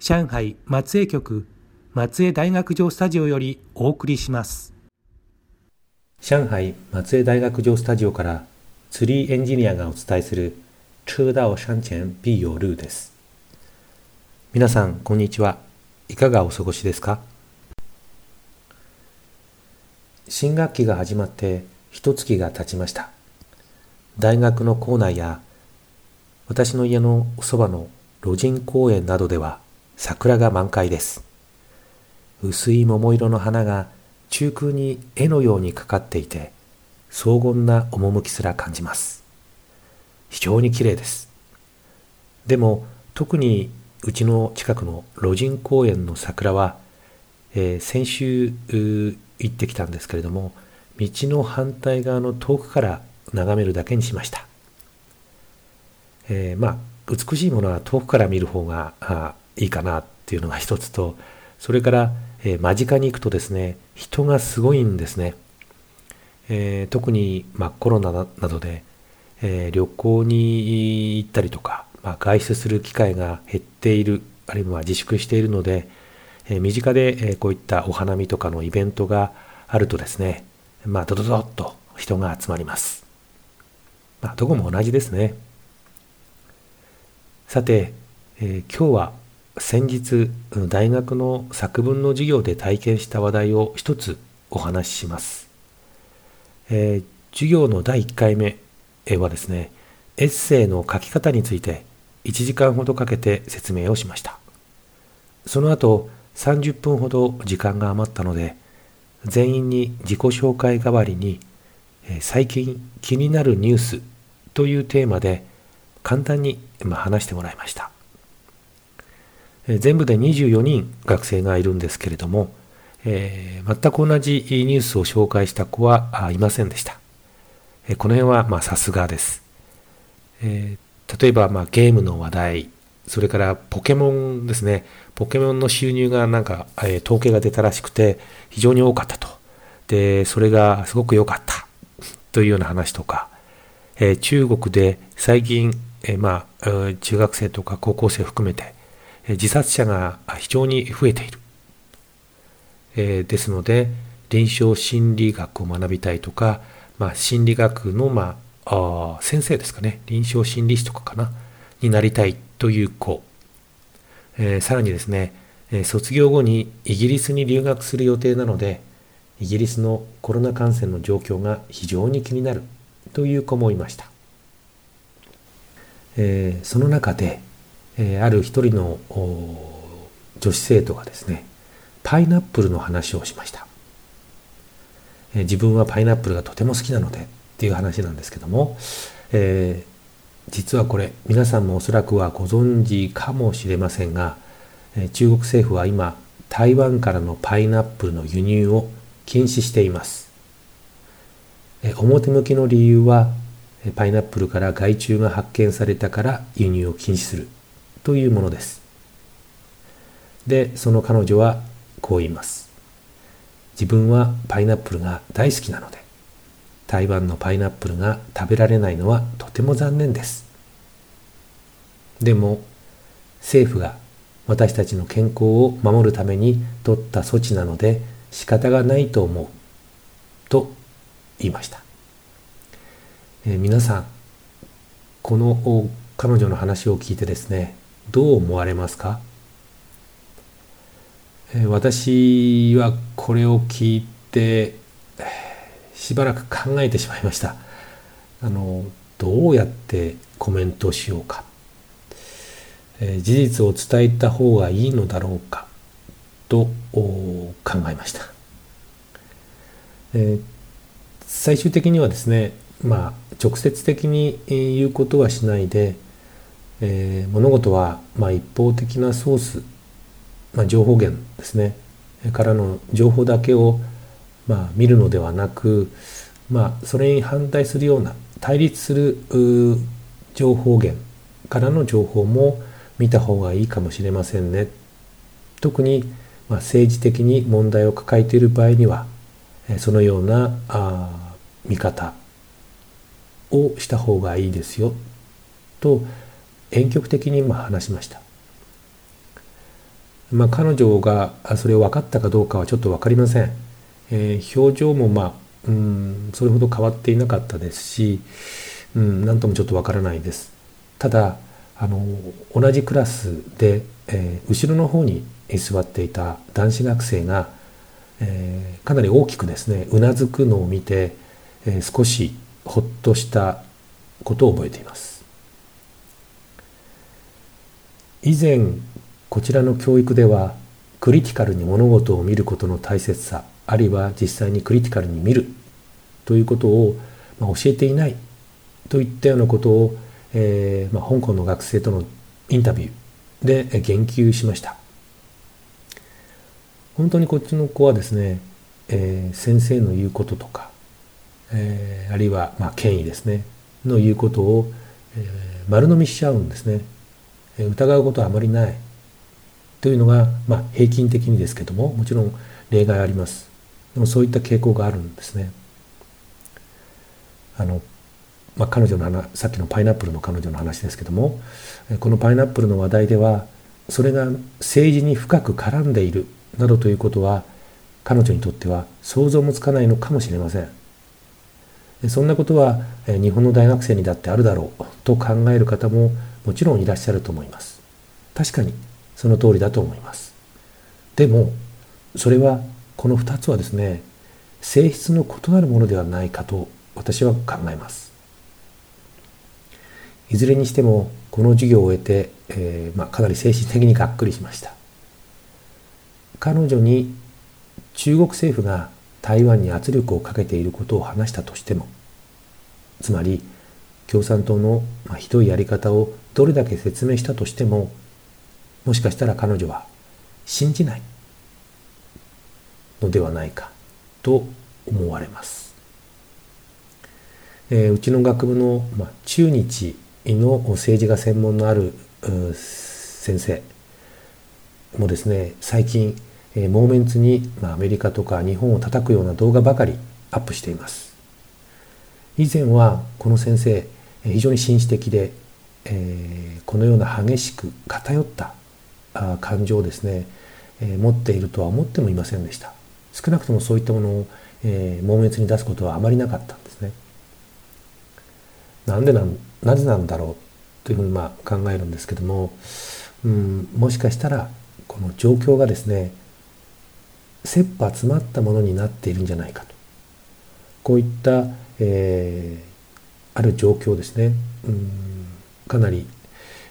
上海松江局松江大学城スタジオよりお送りします。上海松江大学城スタジオからツリーエンジニアがお伝えする車道山前必有ルーです。皆さんこんにちは。いかがお過ごしですか？新学期が始まって一月が経ちました。大学の校内や私の家のそばの路人公園などでは桜が満開です。薄い桃色の花が中空に絵のようにかかっていて荘厳な趣すら感じます。非常に綺麗です。でも特にうちの近くの路人公園の桜は、えー、先週行ってきたんですけれども道の反対側の遠くから眺めるだけにしました、えー、まあ美しいものは遠くから見る方があいいかなっていうのが一つとそれから、えー、間近に行くとですね人がすごいんですね、えー、特に、まあ、コロナなどで、え旅行に行ったりとか、まあ、外出する機会が減っているあるいは自粛しているので、え身近で、えこういったお花見とかのイベントがあるとですねまあ、ドドドッと人が集まります。まあ、どこも同じですね。さて、え、今日は先日大学の作文の授業で体験した話題を一つお話しします。えー、授業の第1回目はですね、エッセイの書き方について1時間ほどかけて説明をしました。その後30分ほど時間が余ったので、全員に自己紹介代わりに、最近気になるニュースというテーマで簡単に話してもらいました。全部で24人学生がいるんですけれども、えー、全く同じニュースを紹介した子はいませんでした。この辺はまさすがです。えー、例えばまゲームの話題、それからポケモンですね。ポケモンの収入がなんか、えー、統計が出たらしくて非常に多かったと。で、それがすごく良かったというような話とか、えー、中国で最近、え、まあ、中学生とか高校生含めて、自殺者が非常に増えている。えですので、臨床心理学を学びたいとか、まあ、心理学の、まあ、あ先生ですかね、臨床心理士とかかな、になりたいという子、えー、さらにですね、え、卒業後にイギリスに留学する予定なので、イギリスのコロナ感染の状況が非常に気になるという子もいました。えー、その中で、えある一人の女子生徒がですね、パイナップルの話をしました。え自分はパイナップルがとても好きなのでっていう話なんですけども、えー実はこれ皆さんもおそらくはご存知かもしれませんがえ中国政府は今台湾からのパイナップルの輸入を禁止していますえ表向きの理由はパイナップルから害虫が発見されたから輸入を禁止するというものです。でその彼女はこう言います。自分はパイナップルが大好きなので台湾のパイナップルが食べられないのはとても残念です。でも政府が私たちの健康を守るために取った措置なので仕方がないと思う。と言いました、えー、皆さんこの彼女の話を聞いてですねどう思われますか、私はこれを聞いてしばらく考えてしまいました。あのどうやってコメントしようか。事実を伝えた方がいいのだろうか。と考えました、え最終的にはですねまあ直接的に言うことはしないで、えー、物事はま一方的なソース、まあ、情報源ですねからの情報だけをまあ見るのではなく、まあ、それに反対するような対立する情報源からの情報も見た方がいいかもしれませんね。特に、まあ、政治的に問題を抱えている場合にはそのようなあ見方をした方がいいですよと婉曲的にまあ話しました。まあ、彼女がそれを分かったかどうかはちょっと分かりません。えー、表情もまあうんそれほど変わっていなかったですし、うん、何ともちょっと分からないです。ただあの同じクラスで、えー、後ろの方に座っていた男子学生が、えー、かなり大きくですねうなずくのを見て、えー、少しほっとしたことを覚えています以前こちらの教育ではクリティカルに物事を見ることの大切さあるいは実際にクリティカルに見るということを、まあ、教えていないといったようなことをえーまあ、香港の学生とのインタビューで言及しました。本当にこっちの子はですね、えー、先生の言うこととか、えー、あるいは、まあ、権威ですねの言うことを、えー、丸飲みしちゃうんですね、疑うことはあまりない。というのが、まあ、平均的にですけどももちろん例外あります。でもそういった傾向があるんですね。あのまあ、彼女の話さっきのパイナップルの彼女の話ですけどもこのパイナップルの話題ではそれが政治に深く絡んでいるなどということは彼女にとっては想像もつかないのかもしれません。そんなことは日本の大学生にだってあるだろうと考える方ももちろんいらっしゃると思います。確かにその通りだと思います。でもそれはこの2つはですね性質の異なるものではないかと私は考えます。いずれにしてもこの授業を終えて、えー、まあ、かなり精神的にがっくりしました。彼女に中国政府が台湾に圧力をかけていることを話したとしてもつまり共産党の、ひどいやり方をどれだけ説明したとしてももしかしたら彼女は信じないのではないかと思われます、えー、うちの学部の、まあ、中日の政治が専門のある先生もですね最近モーメンツにまあアメリカとか日本を叩くような動画ばかりアップしています。以前はこの先生非常に紳士的で、えー、このような激しく偏った感情をですね、えー、持っているとは思ってもいませんでした。少なくともそういったものを、えー、モーメンツに出すことはあまりなかったんですね。なんでなんなぜなんだろうというふうにまあ考えるんですけども、うん、もしかしたらこの状況がですね切羽詰まったものになっているんじゃないかと。こういった、えー、ある状況ですね、うん、かなり、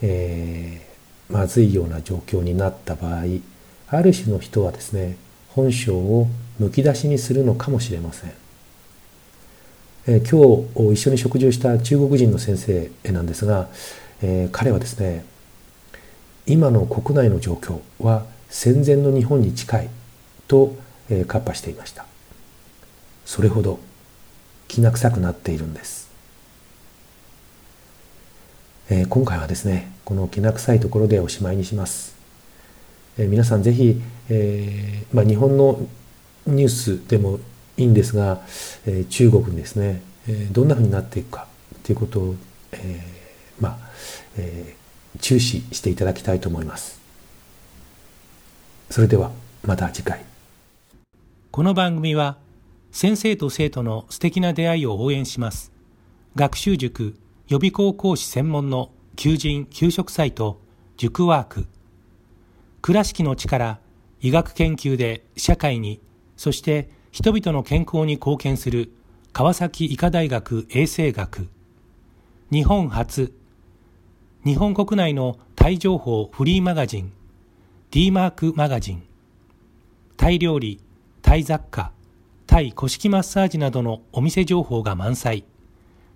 えー、まずいような状況になった場合ある種の人はですね本性をむき出しにするのかもしれません。えー、今日一緒に食事をした中国人の先生なんですが、えー、彼はですね今の国内の状況は戦前の日本に近いと、えー、カッパしていました。それほどきな臭くなっているんです、えー、今回はですねこのきな臭いところでおしまいにします、えー、皆さんぜひ、えーまあ、日本のニュースでもいいんですが、えー、中国にですね、えー、どんなふうになっていくかということを、えー、まあ、えー、注視していただきたいと思います。それではまた次回。この番組は先生と生徒の素敵な出会いを応援します。学習塾予備校講師専門の求人・給食サイト塾ワーク。倉敷の力、医学研究で社会に、そして人々の健康に貢献する川崎医科大学衛生学。日本初、日本国内のタイ情報フリーマガジン、D マークマガジン。タイ料理、タイ雑貨、タイ古式マッサージなどのお店情報が満載。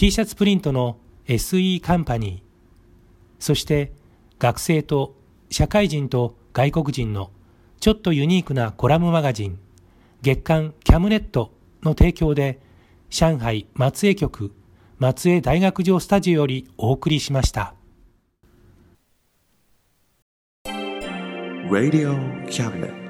T シャツプリントの SE カンパニーそして学生と社会人と外国人のちょっとユニークなコラムマガジン月刊キャムネットの提供で上海松江局松江大学城スタジオよりお送りしました。Radio Cabinet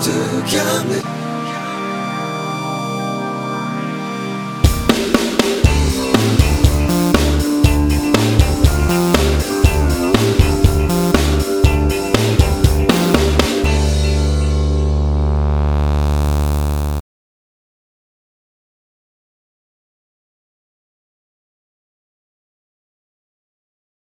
te calmer.